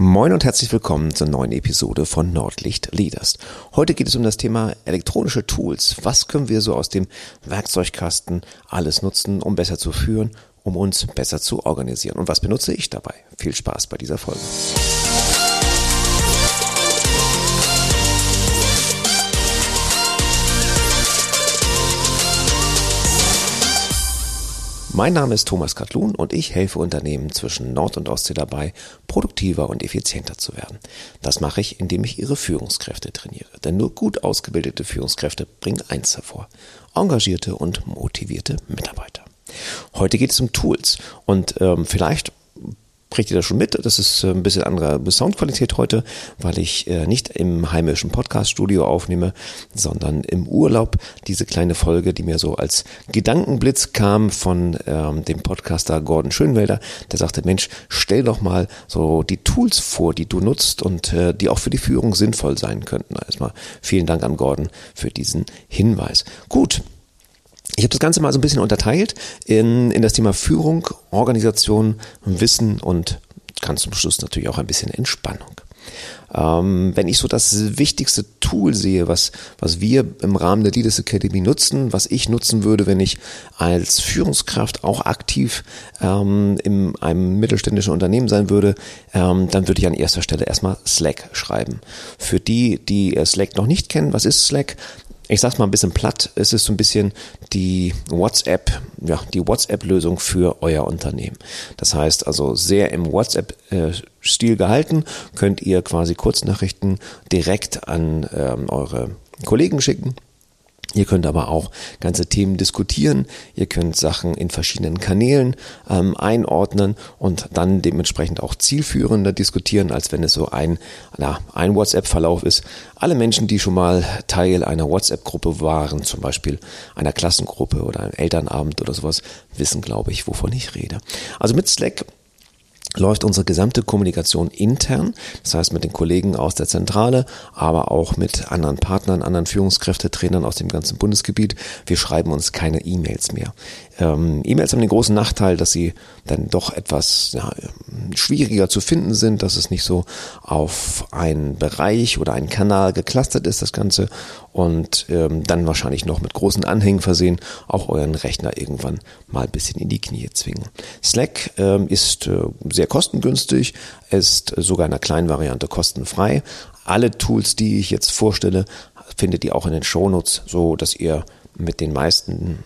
Moin und herzlich willkommen zur neuen Episode von Nordlicht Leaders. Heute geht es um das Thema elektronische Tools. Was können wir so aus dem Werkzeugkasten alles nutzen, um besser zu führen, um uns besser zu organisieren? Und was benutze ich dabei? Viel Spaß bei dieser Folge. Mein Name ist Thomas Katlun und ich helfe Unternehmen zwischen Nord- und Ostsee dabei, produktiver und effizienter zu werden. Das mache ich, indem ich ihre Führungskräfte trainiere. Denn nur gut ausgebildete Führungskräfte bringen eins hervor. Engagierte und motivierte Mitarbeiter. Heute geht es um Tools und ähm, vielleicht kriegt ihr das schon mit. Das ist äh, ein bisschen andere Soundqualität heute, weil ich äh, nicht im heimischen Podcaststudio aufnehme, sondern im Urlaub. Diese kleine Folge, die mir so als Gedankenblitz kam von ähm, dem Podcaster Gordon Schönwelder, der sagte, Mensch, stell doch mal so die Tools vor, die du nutzt und äh, die auch für die Führung sinnvoll sein könnten. Erstmal vielen Dank an Gordon für diesen Hinweis. Gut, ich habe das Ganze mal so ein bisschen unterteilt in, in das Thema Führung, Organisation, Wissen und ganz zum Schluss natürlich auch ein bisschen Entspannung. Ähm, wenn ich so das wichtigste Tool sehe, was, was wir im Rahmen der Leaders Academy nutzen, was ich nutzen würde, wenn ich als Führungskraft auch aktiv ähm, in einem mittelständischen Unternehmen sein würde, ähm, dann würde ich an erster Stelle erstmal Slack schreiben. Für die, die Slack noch nicht kennen, was ist Slack? Ich sag's mal ein bisschen platt, es ist so ein bisschen die WhatsApp, ja, die WhatsApp-Lösung für euer Unternehmen. Das heißt also sehr im WhatsApp-Stil gehalten, könnt ihr quasi Kurznachrichten direkt an ähm, eure Kollegen schicken Ihr könnt aber auch ganze Themen diskutieren. Ihr könnt Sachen in verschiedenen Kanälen ähm, einordnen und dann dementsprechend auch zielführender diskutieren, als wenn es so ein, na, ein WhatsApp-Verlauf ist. Alle Menschen, die schon mal Teil einer WhatsApp-Gruppe waren, zum Beispiel einer Klassengruppe oder einem Elternabend oder sowas, wissen, glaube ich, wovon ich rede. Also mit Slack läuft unsere gesamte Kommunikation intern, das heißt mit den Kollegen aus der Zentrale, aber auch mit anderen Partnern, anderen Führungskräftetrainern aus dem ganzen Bundesgebiet. Wir schreiben uns keine E-Mails mehr. Ähm, E-Mails haben den großen Nachteil, dass sie dann doch etwas ja, schwieriger zu finden sind, dass es nicht so auf einen Bereich oder einen Kanal geklustert ist, das Ganze, und ähm, dann wahrscheinlich noch mit großen Anhängen versehen, auch euren Rechner irgendwann mal ein bisschen in die Knie zwingen. Slack ähm, ist äh, sehr kostengünstig, ist sogar in einer kleinen Variante kostenfrei. Alle Tools, die ich jetzt vorstelle, findet ihr auch in den Shownotes, so dass ihr mit den meisten,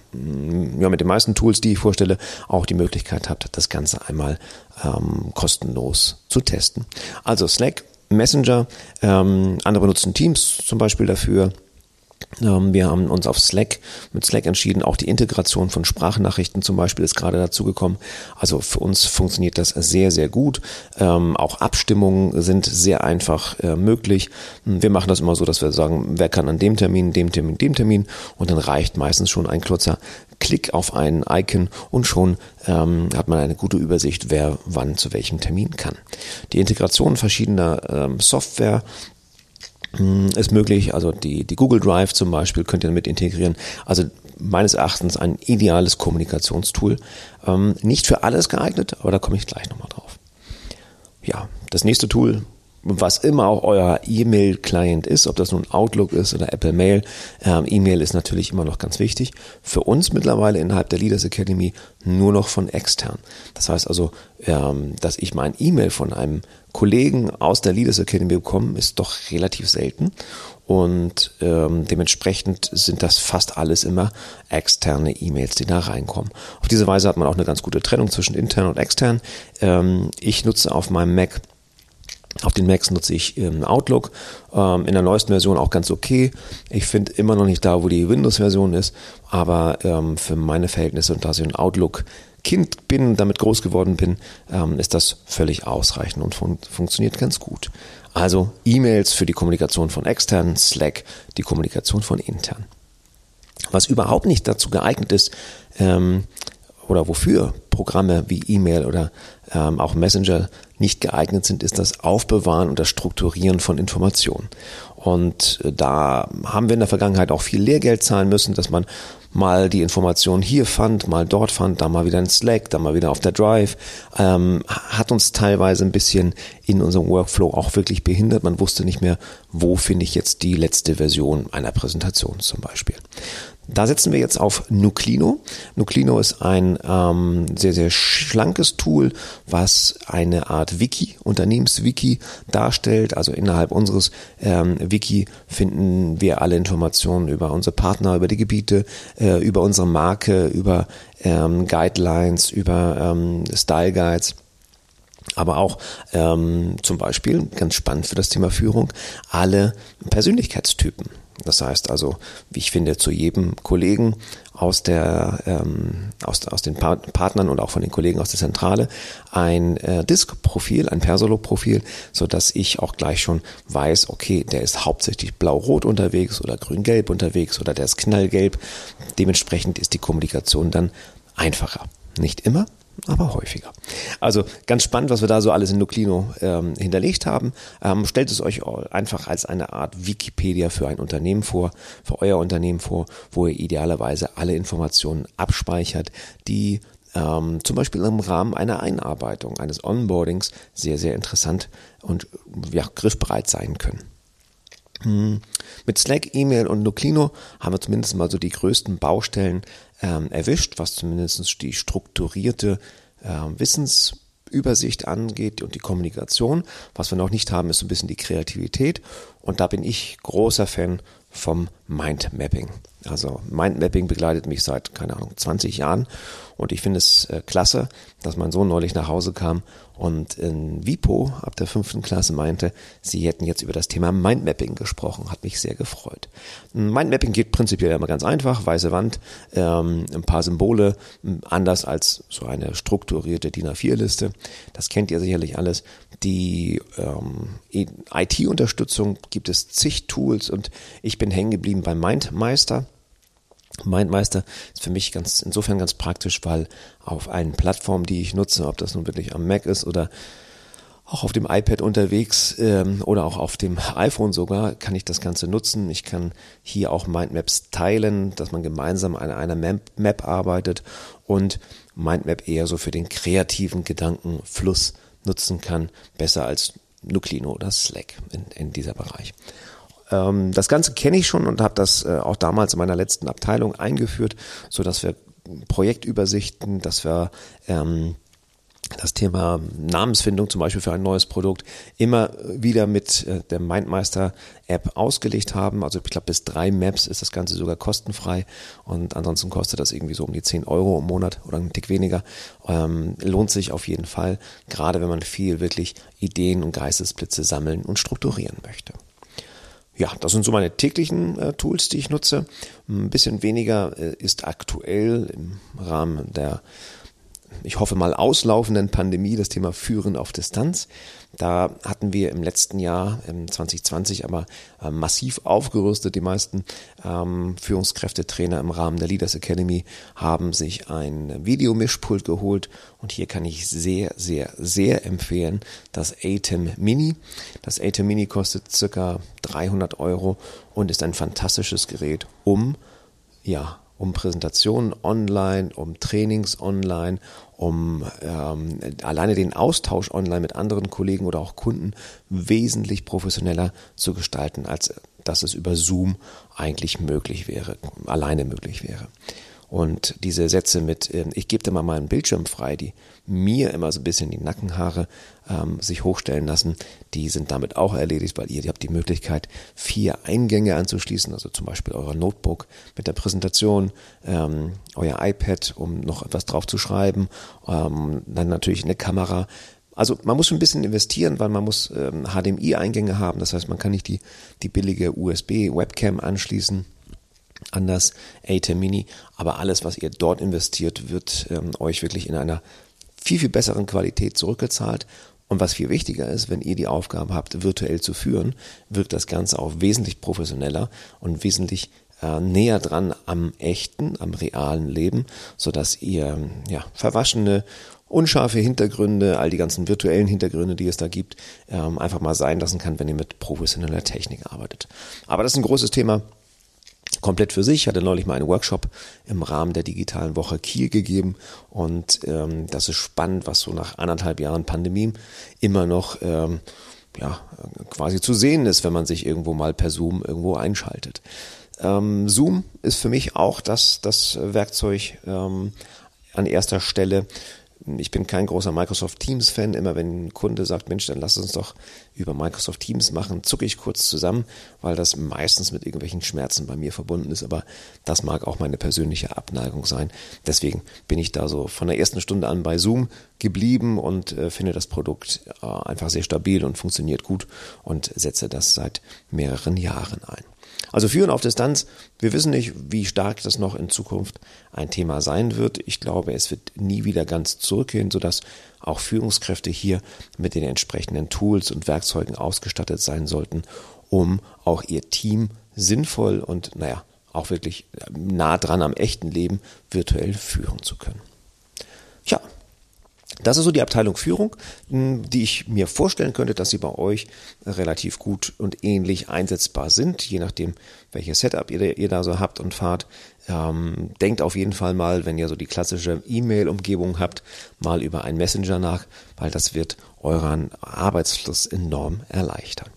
ja, mit den meisten Tools, die ich vorstelle, auch die Möglichkeit habt, das Ganze einmal ähm, kostenlos zu testen. Also Slack, Messenger, ähm, andere benutzen Teams zum Beispiel dafür. Ähm, wir haben uns auf Slack, mit Slack entschieden. Auch die Integration von Sprachnachrichten zum Beispiel ist gerade dazu gekommen. Also für uns funktioniert das sehr, sehr gut. Ähm, auch Abstimmungen sind sehr einfach äh, möglich. Wir machen das immer so, dass wir sagen, wer kann an dem Termin, dem Termin, dem Termin. Und dann reicht meistens schon ein kurzer Klick auf ein Icon und schon ähm, hat man eine gute Übersicht, wer wann zu welchem Termin kann. Die Integration verschiedener ähm, Software hm, ist möglich. Also die, die Google Drive zum Beispiel könnt ihr damit integrieren. Also meines Erachtens ein ideales Kommunikationstool. Ähm, nicht für alles geeignet, aber da komme ich gleich nochmal drauf. Ja, das nächste Tool, was immer auch euer E-Mail-Client ist, ob das nun Outlook ist oder Apple Mail. Ähm, E-Mail ist natürlich immer noch ganz wichtig. Für uns mittlerweile innerhalb der Leaders Academy nur noch von extern. Das heißt also, ähm, dass ich mein E-Mail von einem Kollegen aus der Leaders Academy bekomme, ist doch relativ selten. Und ähm, dementsprechend sind das fast alles immer externe E-Mails, die da reinkommen. Auf diese Weise hat man auch eine ganz gute Trennung zwischen intern und extern. Ähm, ich nutze auf meinem Mac auf den Macs nutze ich ähm, Outlook, ähm, in der neuesten Version auch ganz okay. Ich finde immer noch nicht da, wo die Windows-Version ist, aber ähm, für meine Verhältnisse und da ich ein Outlook-Kind bin damit groß geworden bin, ähm, ist das völlig ausreichend und fun funktioniert ganz gut. Also E-Mails für die Kommunikation von extern, Slack die Kommunikation von intern. Was überhaupt nicht dazu geeignet ist, ähm, oder wofür Programme wie E-Mail oder ähm, auch Messenger nicht geeignet sind, ist das Aufbewahren und das Strukturieren von Informationen. Und äh, da haben wir in der Vergangenheit auch viel Lehrgeld zahlen müssen, dass man mal die Information hier fand, mal dort fand, da mal wieder in Slack, da mal wieder auf der Drive, ähm, hat uns teilweise ein bisschen in unserem Workflow auch wirklich behindert. Man wusste nicht mehr, wo finde ich jetzt die letzte Version einer Präsentation zum Beispiel. Da setzen wir jetzt auf Nuclino. Nuclino ist ein ähm, sehr, sehr schlankes Tool, was eine Art Wiki, Unternehmenswiki darstellt. Also innerhalb unseres ähm, Wiki finden wir alle Informationen über unsere Partner, über die Gebiete, äh, über unsere Marke, über ähm, Guidelines, über ähm, Style Guides aber auch ähm, zum Beispiel, ganz spannend für das Thema Führung, alle Persönlichkeitstypen. Das heißt also, wie ich finde, zu jedem Kollegen aus der ähm, aus, aus den Partnern und auch von den Kollegen aus der Zentrale ein äh, Disk-Profil, ein Persolo-Profil, so dass ich auch gleich schon weiß, okay, der ist hauptsächlich blau-rot unterwegs oder grün-gelb unterwegs oder der ist knallgelb. Dementsprechend ist die Kommunikation dann einfacher. Nicht immer, aber häufiger. Also ganz spannend, was wir da so alles in Nuclino ähm, hinterlegt haben. Ähm, stellt es euch einfach als eine Art Wikipedia für ein Unternehmen vor, für euer Unternehmen vor, wo ihr idealerweise alle Informationen abspeichert, die ähm, zum Beispiel im Rahmen einer Einarbeitung, eines Onboardings sehr, sehr interessant und ja, griffbereit sein können. Hm. Mit Slack, E-Mail und Nuclino haben wir zumindest mal so die größten Baustellen ähm, erwischt, was zumindest die strukturierte äh, Wissensübersicht angeht und die Kommunikation. Was wir noch nicht haben, ist so ein bisschen die Kreativität. Und da bin ich großer Fan vom Mindmapping. Also Mindmapping begleitet mich seit, keine Ahnung, 20 Jahren und ich finde es äh, klasse, dass mein Sohn neulich nach Hause kam und in Vipo ab der fünften Klasse meinte, sie hätten jetzt über das Thema Mindmapping gesprochen. Hat mich sehr gefreut. Mindmapping geht prinzipiell immer ganz einfach. Weiße Wand, ähm, ein paar Symbole, anders als so eine strukturierte DIN A4-Liste. Das kennt ihr sicherlich alles. Die ähm, IT-Unterstützung gibt es zig Tools und ich bin hängen geblieben bei MindMeister. MindMeister ist für mich ganz insofern ganz praktisch, weil auf allen Plattformen, die ich nutze, ob das nun wirklich am Mac ist oder auch auf dem iPad unterwegs ähm, oder auch auf dem iPhone sogar, kann ich das Ganze nutzen. Ich kann hier auch Mindmaps teilen, dass man gemeinsam an einer Map, Map arbeitet und Mindmap eher so für den kreativen Gedankenfluss nutzen kann, besser als Nuclino oder Slack in, in dieser Bereich. Ähm, das Ganze kenne ich schon und habe das äh, auch damals in meiner letzten Abteilung eingeführt, so dass wir Projektübersichten, dass wir ähm, das Thema Namensfindung zum Beispiel für ein neues Produkt immer wieder mit äh, der Mindmeister App ausgelegt haben. Also ich glaube bis drei Maps ist das Ganze sogar kostenfrei und ansonsten kostet das irgendwie so um die 10 Euro im Monat oder ein Tick weniger. Ähm, lohnt sich auf jeden Fall, gerade wenn man viel wirklich Ideen und Geistesblitze sammeln und strukturieren möchte. Ja, das sind so meine täglichen äh, Tools, die ich nutze. Ein bisschen weniger äh, ist aktuell im Rahmen der ich hoffe mal auslaufenden Pandemie das Thema Führen auf Distanz. Da hatten wir im letzten Jahr, im 2020, aber äh, massiv aufgerüstet. Die meisten ähm, Führungskräftetrainer im Rahmen der Leaders Academy haben sich ein Videomischpult geholt und hier kann ich sehr, sehr, sehr empfehlen das ATEM Mini. Das ATEM Mini kostet circa 300 Euro und ist ein fantastisches Gerät, um ja, um Präsentationen online, um Trainings online, um ähm, alleine den Austausch online mit anderen Kollegen oder auch Kunden wesentlich professioneller zu gestalten, als dass es über Zoom eigentlich möglich wäre, alleine möglich wäre. Und diese Sätze mit, äh, ich gebe dir mal meinen Bildschirm frei, die mir immer so ein bisschen die Nackenhaare ähm, sich hochstellen lassen, die sind damit auch erledigt, weil ihr, ihr habt die Möglichkeit, vier Eingänge anzuschließen, also zum Beispiel euer Notebook mit der Präsentation, ähm, euer iPad, um noch etwas drauf zu schreiben, ähm, dann natürlich eine Kamera, also man muss schon ein bisschen investieren, weil man muss ähm, HDMI-Eingänge haben. Das heißt, man kann nicht die, die billige USB-Webcam anschließen an das ATEM Mini. Aber alles, was ihr dort investiert, wird ähm, euch wirklich in einer viel, viel besseren Qualität zurückgezahlt. Und was viel wichtiger ist, wenn ihr die Aufgabe habt, virtuell zu führen, wirkt das Ganze auch wesentlich professioneller und wesentlich äh, näher dran am echten, am realen Leben, sodass ihr ja, verwaschene unscharfe Hintergründe, all die ganzen virtuellen Hintergründe, die es da gibt, ähm, einfach mal sein lassen kann, wenn ihr mit professioneller Technik arbeitet. Aber das ist ein großes Thema komplett für sich. Ich hatte neulich mal einen Workshop im Rahmen der digitalen Woche Kiel gegeben und ähm, das ist spannend, was so nach anderthalb Jahren Pandemie immer noch ähm, ja, quasi zu sehen ist, wenn man sich irgendwo mal per Zoom irgendwo einschaltet. Ähm, Zoom ist für mich auch das, das Werkzeug ähm, an erster Stelle. Ich bin kein großer Microsoft Teams Fan. Immer wenn ein Kunde sagt, Mensch, dann lass uns doch über Microsoft Teams machen, zucke ich kurz zusammen, weil das meistens mit irgendwelchen Schmerzen bei mir verbunden ist. Aber das mag auch meine persönliche Abneigung sein. Deswegen bin ich da so von der ersten Stunde an bei Zoom geblieben und äh, finde das Produkt äh, einfach sehr stabil und funktioniert gut und setze das seit mehreren Jahren ein. Also Führen auf Distanz, wir wissen nicht, wie stark das noch in Zukunft ein Thema sein wird. Ich glaube, es wird nie wieder ganz zurückgehen, sodass auch Führungskräfte hier mit den entsprechenden Tools und Werkzeugen ausgestattet sein sollten, um auch ihr Team sinnvoll und, naja, auch wirklich nah dran am echten Leben virtuell führen zu können. Tja, das ist so die Abteilung Führung, hm, die ich mir vorstellen könnte, dass sie bei euch relativ gut und ähnlich einsetzbar sind, je nachdem, welches Setup ihr, ihr da so habt und fahrt. Ähm, denkt auf jeden Fall mal, wenn ihr so die klassische E-Mail-Umgebung habt, mal über einen Messenger nach, weil das wird euren Arbeitsfluss enorm erleichtern.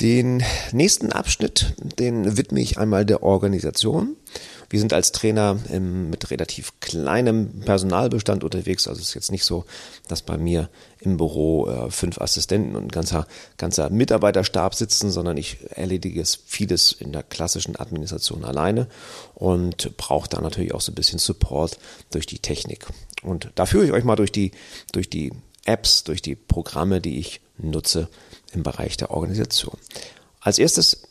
Den nächsten Abschnitt, den widme ich einmal der Organisation. Wir sind als Trainer ähm, mit relativ kleinem Personalbestand unterwegs. Also es ist jetzt nicht so, dass bei mir im Büro äh, fünf Assistenten und ein ganzer, ganzer Mitarbeiterstab sitzen, sondern ich erledige es vieles in der klassischen Administration alleine und brauche da natürlich auch so ein bisschen Support durch die Technik. Und da führe ich euch mal durch die, durch die Apps, durch die Programme, die ich nutze im Bereich der Organisation. Als erstes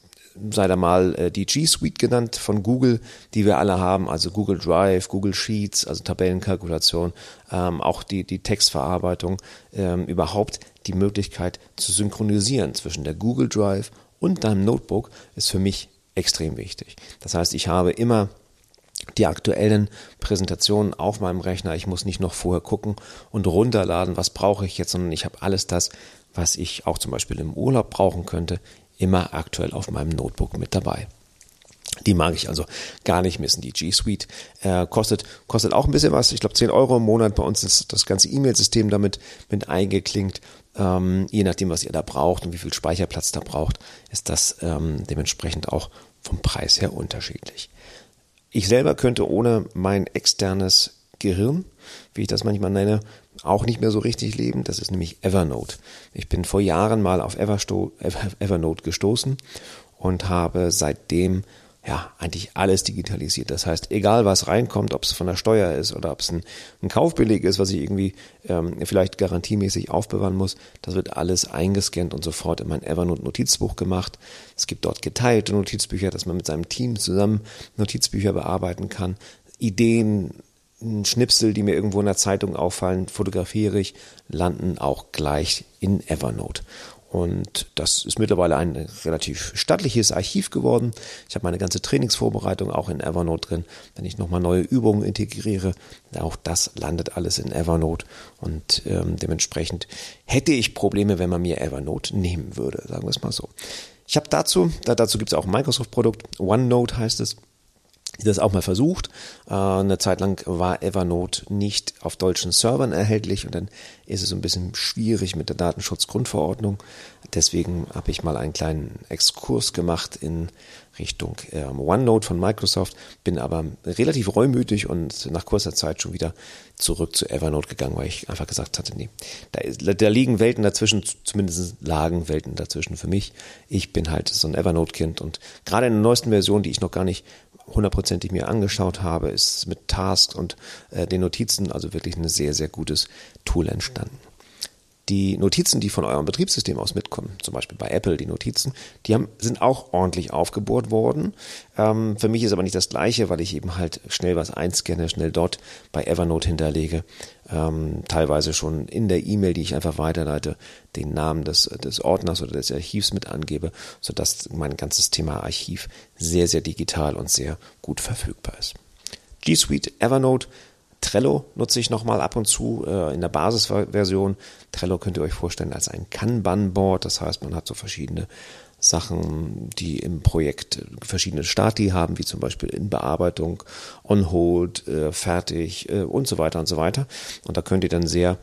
sei da mal äh, die G Suite genannt von Google, die wir alle haben, also Google Drive, Google Sheets, also Tabellenkalkulation, ähm, auch die, die Textverarbeitung, ähm, überhaupt die Möglichkeit zu synchronisieren zwischen der Google Drive und deinem Notebook ist für mich extrem wichtig. Das heißt, ich habe immer die aktuellen Präsentationen auf meinem Rechner. Ich muss nicht noch vorher gucken und runterladen, was brauche ich jetzt, sondern ich habe alles das, was ich auch zum Beispiel im Urlaub brauchen könnte, immer aktuell auf meinem Notebook mit dabei. Die mag ich also gar nicht missen. Die G Suite äh, kostet, kostet auch ein bisschen was. Ich glaube 10 Euro im Monat. Bei uns ist das ganze E-Mail-System damit mit eingeklinkt. Ähm, je nachdem, was ihr da braucht und wie viel Speicherplatz da braucht, ist das ähm, dementsprechend auch vom Preis her unterschiedlich. Ich selber könnte ohne mein externes Gehirn, wie ich das manchmal nenne, auch nicht mehr so richtig leben. Das ist nämlich Evernote. Ich bin vor Jahren mal auf Eversto Evernote gestoßen und habe seitdem ja eigentlich alles digitalisiert. Das heißt, egal was reinkommt, ob es von der Steuer ist oder ob es ein, ein Kaufbeleg ist, was ich irgendwie ähm, vielleicht garantiemäßig aufbewahren muss, das wird alles eingescannt und sofort in mein Evernote-Notizbuch gemacht. Es gibt dort geteilte Notizbücher, dass man mit seinem Team zusammen Notizbücher bearbeiten kann. Ideen, Schnipsel, die mir irgendwo in der Zeitung auffallen, fotografiere ich, landen auch gleich in Evernote. Und das ist mittlerweile ein relativ stattliches Archiv geworden. Ich habe meine ganze Trainingsvorbereitung auch in Evernote drin. Wenn ich nochmal neue Übungen integriere, auch das landet alles in Evernote. Und ähm, dementsprechend hätte ich Probleme, wenn man mir Evernote nehmen würde, sagen wir es mal so. Ich habe dazu, da, dazu gibt es auch ein Microsoft-Produkt, OneNote heißt es das auch mal versucht. Äh, eine Zeit lang war Evernote nicht auf deutschen Servern erhältlich und dann ist es so ein bisschen schwierig mit der Datenschutzgrundverordnung. Deswegen habe ich mal einen kleinen Exkurs gemacht in Richtung ähm, OneNote von Microsoft, bin aber relativ reumütig und nach kurzer Zeit schon wieder zurück zu Evernote gegangen, weil ich einfach gesagt hatte, nee, da, da liegen Welten dazwischen, zumindest lagen Welten dazwischen für mich. Ich bin halt so ein Evernote-Kind und gerade in der neuesten Version, die ich noch gar nicht hundertprozentig mir angeschaut habe, ist mit Tasks und äh, den Notizen also wirklich ein sehr, sehr gutes Tool entstanden die Notizen, die von eurem Betriebssystem aus mitkommen, zum Beispiel bei Apple die Notizen, die haben, sind auch ordentlich aufgebohrt worden. Ähm, für mich ist aber nicht das Gleiche, weil ich eben halt schnell was einscanne, schnell dort bei Evernote hinterlege, ähm, teilweise schon in der E-Mail, die ich einfach weiterleite, den Namen des, des Ordners oder des Archivs mit angebe, sodass mein ganzes Thema Archiv sehr, sehr digital und sehr gut verfügbar ist. G Suite, Evernote, Trello nutze ich nochmal ab und zu äh, in der Basisversion. Trello könnt ihr euch vorstellen als ein Kanban-Board. Das heißt, man hat so verschiedene Sachen, die im Projekt verschiedene Stati haben, wie zum Beispiel in Bearbeitung, on hold, äh, fertig äh, und so weiter und so weiter. Und da könnt ihr dann sehr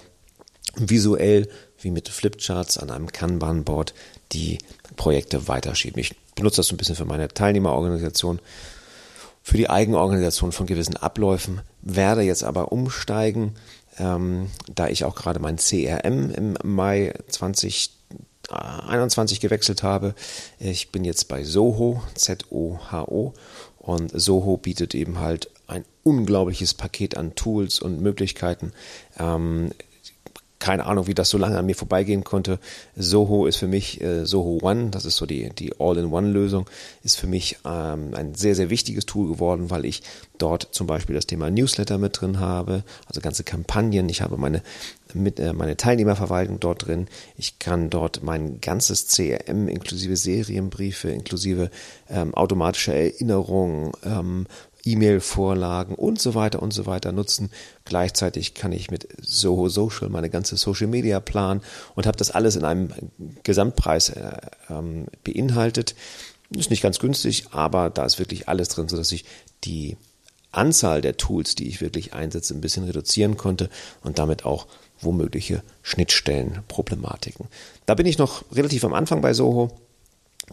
visuell wie mit Flipcharts an einem Kanban-Board die Projekte weiterschieben. Ich benutze das so ein bisschen für meine Teilnehmerorganisation, für die Eigenorganisation von gewissen Abläufen, werde jetzt aber umsteigen, ähm, da ich auch gerade mein CRM im Mai 2021 gewechselt habe. Ich bin jetzt bei Soho, Z-O-H-O, und Soho bietet eben halt ein unglaubliches Paket an Tools und Möglichkeiten. Ähm, keine Ahnung, wie das so lange an mir vorbeigehen konnte. Soho ist für mich, äh, Soho One, das ist so die, die All-in-One-Lösung, ist für mich ähm, ein sehr, sehr wichtiges Tool geworden, weil ich dort zum Beispiel das Thema Newsletter mit drin habe, also ganze Kampagnen. Ich habe meine, mit, äh, meine Teilnehmerverwaltung dort drin. Ich kann dort mein ganzes CRM inklusive Serienbriefe, inklusive ähm, automatische Erinnerungen, ähm, E-Mail-Vorlagen und so weiter und so weiter nutzen. Gleichzeitig kann ich mit Soho Social meine ganze Social Media planen und habe das alles in einem Gesamtpreis äh, ähm, beinhaltet. Ist nicht ganz günstig, aber da ist wirklich alles drin, sodass ich die Anzahl der Tools, die ich wirklich einsetze, ein bisschen reduzieren konnte und damit auch womögliche Schnittstellenproblematiken. Da bin ich noch relativ am Anfang bei Soho.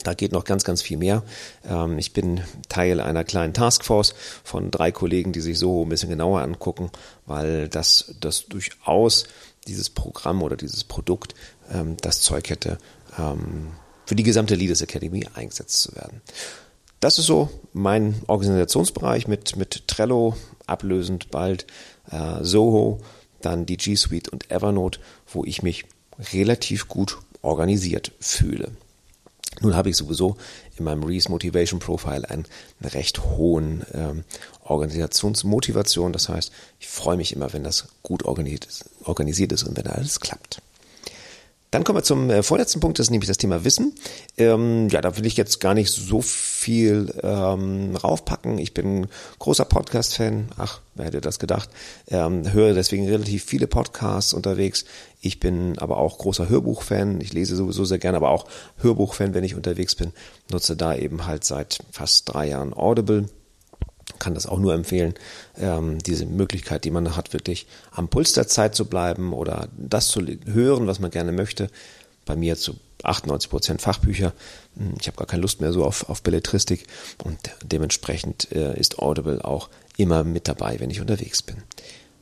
Da geht noch ganz, ganz viel mehr. Ähm, ich bin Teil einer kleinen Taskforce von drei Kollegen, die sich so ein bisschen genauer angucken, weil das, das durchaus dieses Programm oder dieses Produkt ähm, das Zeug hätte, ähm, für die gesamte Leaders Academy eingesetzt zu werden. Das ist so mein Organisationsbereich mit, mit Trello, ablösend bald äh, Soho, dann die G Suite und Evernote, wo ich mich relativ gut organisiert fühle. Nun habe ich sowieso in meinem Reese Motivation Profile einen, recht hohen ähm, Organisationsmotivation. Das heißt, ich freue mich immer, wenn das gut organisiert ist, organisiert ist und wenn alles klappt. Dann kommen wir zum äh, vorletzten Punkt, das ist nämlich das Thema Wissen. Ähm, ja, da will ich jetzt gar nicht so viel ähm, raufpacken. Ich bin großer Podcast-Fan. Ach, wer hätte das gedacht? Ähm, höre deswegen relativ viele Podcasts unterwegs. Ich bin aber auch großer Hörbuch-Fan. Ich lese sowieso sehr gerne, aber auch Hörbuch-Fan, wenn ich unterwegs bin. Nutze da eben halt seit fast drei Jahren Audible kann das auch nur empfehlen, ähm, diese Möglichkeit, die man hat, wirklich am Puls der Zeit zu bleiben oder das zu hören, was man gerne möchte. Bei mir zu 98 Prozent Fachbücher. Hm, ich habe gar keine Lust mehr so auf, auf Belletristik und dementsprechend äh, ist Audible auch immer mit dabei, wenn ich unterwegs bin.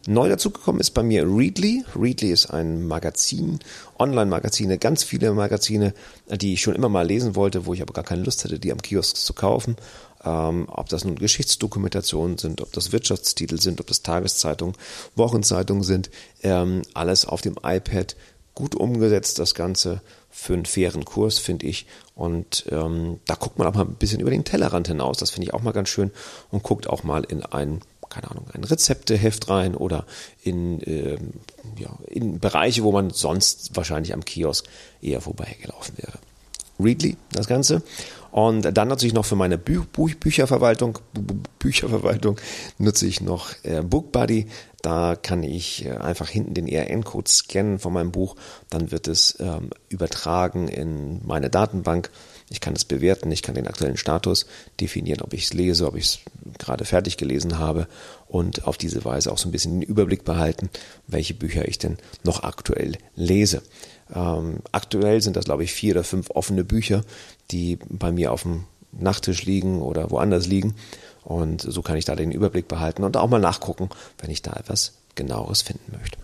Neu dazugekommen ist bei mir Readly. Readly ist ein Magazin, Online-Magazine, ganz viele Magazine, die ich schon immer mal lesen wollte, wo ich aber gar keine Lust hatte, die am Kiosk zu kaufen ähm, ob das nun Geschichtsdokumentationen sind, ob das Wirtschaftstitel sind, ob das Tageszeitungen, Wochenzeitungen sind, ähm, alles auf dem iPad gut umgesetzt, das Ganze für einen fairen Kurs, finde ich. Und ähm, da guckt man auch mal ein bisschen über den Tellerrand hinaus. Das finde ich auch mal ganz schön und guckt auch mal in ein, keine Ahnung, ein Rezepteheft rein oder in, ähm, ja, in Bereiche, wo man sonst wahrscheinlich am Kiosk eher vorbeigelaufen wäre. Readly, das Ganze. Und dann nutze ich noch für meine Bü Bü Bücherverwaltung, Bücherverwaltung nutze ich noch äh, BookBuddy. Da kann ich äh, einfach hinten den ERN-Code scannen von meinem Buch. Dann wird es ähm, übertragen in meine Datenbank. Ich kann es bewerten, ich kann den aktuellen Status definieren, ob ich es lese, ob ich es gerade fertig gelesen habe und auf diese Weise auch so ein bisschen den Überblick behalten, welche Bücher ich denn noch aktuell lese. Ähm, aktuell sind das, glaube ich, vier oder fünf offene Bücher, die bei mir auf dem Nachttisch liegen oder woanders liegen. Und so kann ich da den Überblick behalten und auch mal nachgucken, wenn ich da etwas genaueres finden möchte.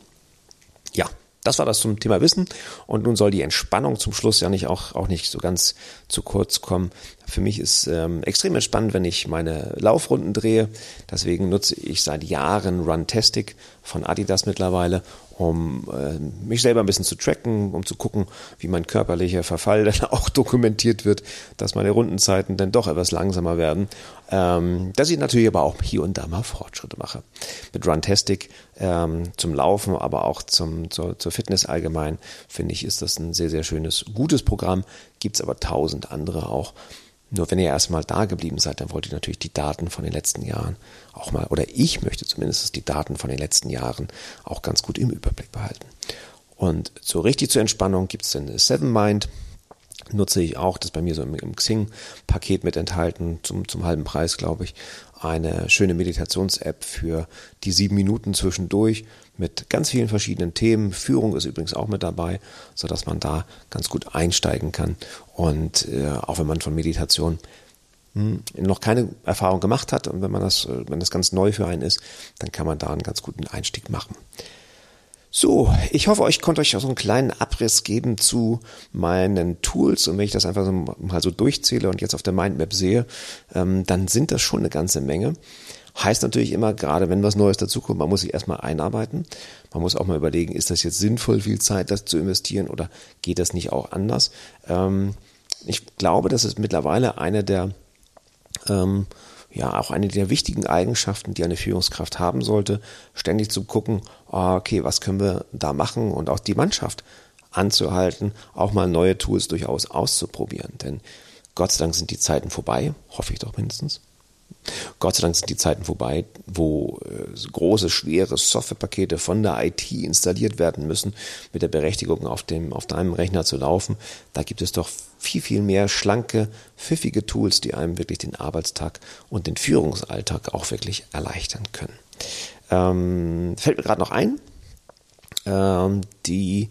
Ja, das war das zum Thema Wissen. Und nun soll die Entspannung zum Schluss ja nicht auch, auch nicht so ganz zu kurz kommen. Für mich ist ähm, extrem entspannt, wenn ich meine Laufrunden drehe. Deswegen nutze ich seit Jahren Runtastic von Adidas mittlerweile um äh, mich selber ein bisschen zu tracken, um zu gucken, wie mein körperlicher Verfall dann auch dokumentiert wird, dass meine Rundenzeiten dann doch etwas langsamer werden. Ähm, dass ich natürlich aber auch hier und da mal Fortschritte mache. Mit Runtastic ähm, zum Laufen, aber auch zum, zur, zur Fitness allgemein, finde ich, ist das ein sehr, sehr schönes, gutes Programm. Gibt es aber tausend andere auch. Nur wenn ihr erstmal da geblieben seid, dann wollt ihr natürlich die Daten von den letzten Jahren auch mal, oder ich möchte zumindest die Daten von den letzten Jahren auch ganz gut im Überblick behalten. Und so richtig zur Entspannung gibt es den Seven Mind nutze ich auch, das ist bei mir so im, im Xing-Paket mit enthalten, zum, zum halben Preis, glaube ich, eine schöne Meditations-App für die sieben Minuten zwischendurch mit ganz vielen verschiedenen Themen. Führung ist übrigens auch mit dabei, so dass man da ganz gut einsteigen kann. Und äh, auch wenn man von Meditation hm, noch keine Erfahrung gemacht hat und wenn man das, äh, wenn das ganz neu für einen ist, dann kann man da einen ganz guten Einstieg machen. So, ich hoffe, ich konnte euch auch so einen kleinen Abriss geben zu meinen Tools. Und wenn ich das einfach so mal so durchzähle und jetzt auf der Mindmap sehe, ähm, dann sind das schon eine ganze Menge. Heißt natürlich immer, gerade wenn was Neues dazukommt, man muss sich erstmal einarbeiten. Man muss auch mal überlegen, ist das jetzt sinnvoll, viel Zeit das zu investieren oder geht das nicht auch anders? Ähm, ich glaube, das ist mittlerweile eine der ähm, ja auch eine der wichtigen Eigenschaften, die eine Führungskraft haben sollte, ständig zu gucken, ah, okay, was können wir da machen und auch die Mannschaft anzuhalten, auch mal neue Tools durchaus auszuprobieren. Denn Gott sei Dank sind die Zeiten vorbei, hoffe ich doch mindestens. Gott sei Dank sind die Zeiten vorbei, wo äh, große, schwere Softwarepakete von der IT installiert werden müssen, mit der Berechtigung auf, dem, auf deinem Rechner zu laufen. Da gibt es doch viel, viel mehr schlanke, pfiffige Tools, die einem wirklich den Arbeitstag und den Führungsalltag auch wirklich erleichtern können. Ähm, fällt mir gerade noch ein, ähm, die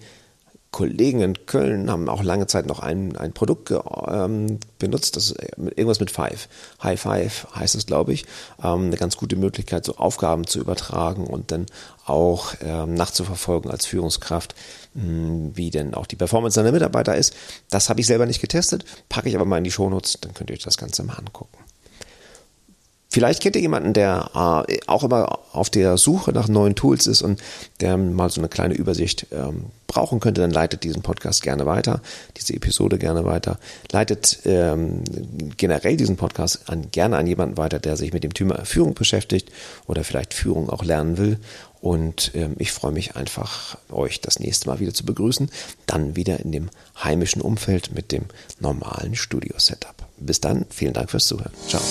Kollegen in Köln haben auch lange Zeit noch ein, ein Produkt ähm, benutzt, das irgendwas mit Five. High Five heißt es, glaube ich. Ähm, eine ganz gute Möglichkeit, so Aufgaben zu übertragen und dann auch ähm, nachzuverfolgen als Führungskraft, mh, hm, wie denn auch die Performance seiner Mitarbeiter ist. Das habe ich selber nicht getestet, packe ich aber mal in die Shownotes, dann könnt ihr euch das Ganze mal angucken. Vielleicht kennt ihr jemanden, der äh, auch immer auf der Suche nach neuen Tools ist und der mal so eine kleine Übersicht ähm, brauchen könnte, dann leitet diesen Podcast gerne weiter, diese Episode gerne weiter. Leitet ähm, generell diesen Podcast an, gerne an jemanden weiter, der sich mit dem Thema Führung beschäftigt oder vielleicht Führung auch lernen will. Und ähm, ich freue mich einfach, euch das nächste Mal wieder zu begrüßen. Dann wieder in dem heimischen Umfeld mit dem normalen Studio-Setup. Bis dann, vielen Dank fürs Zuhören. Ciao.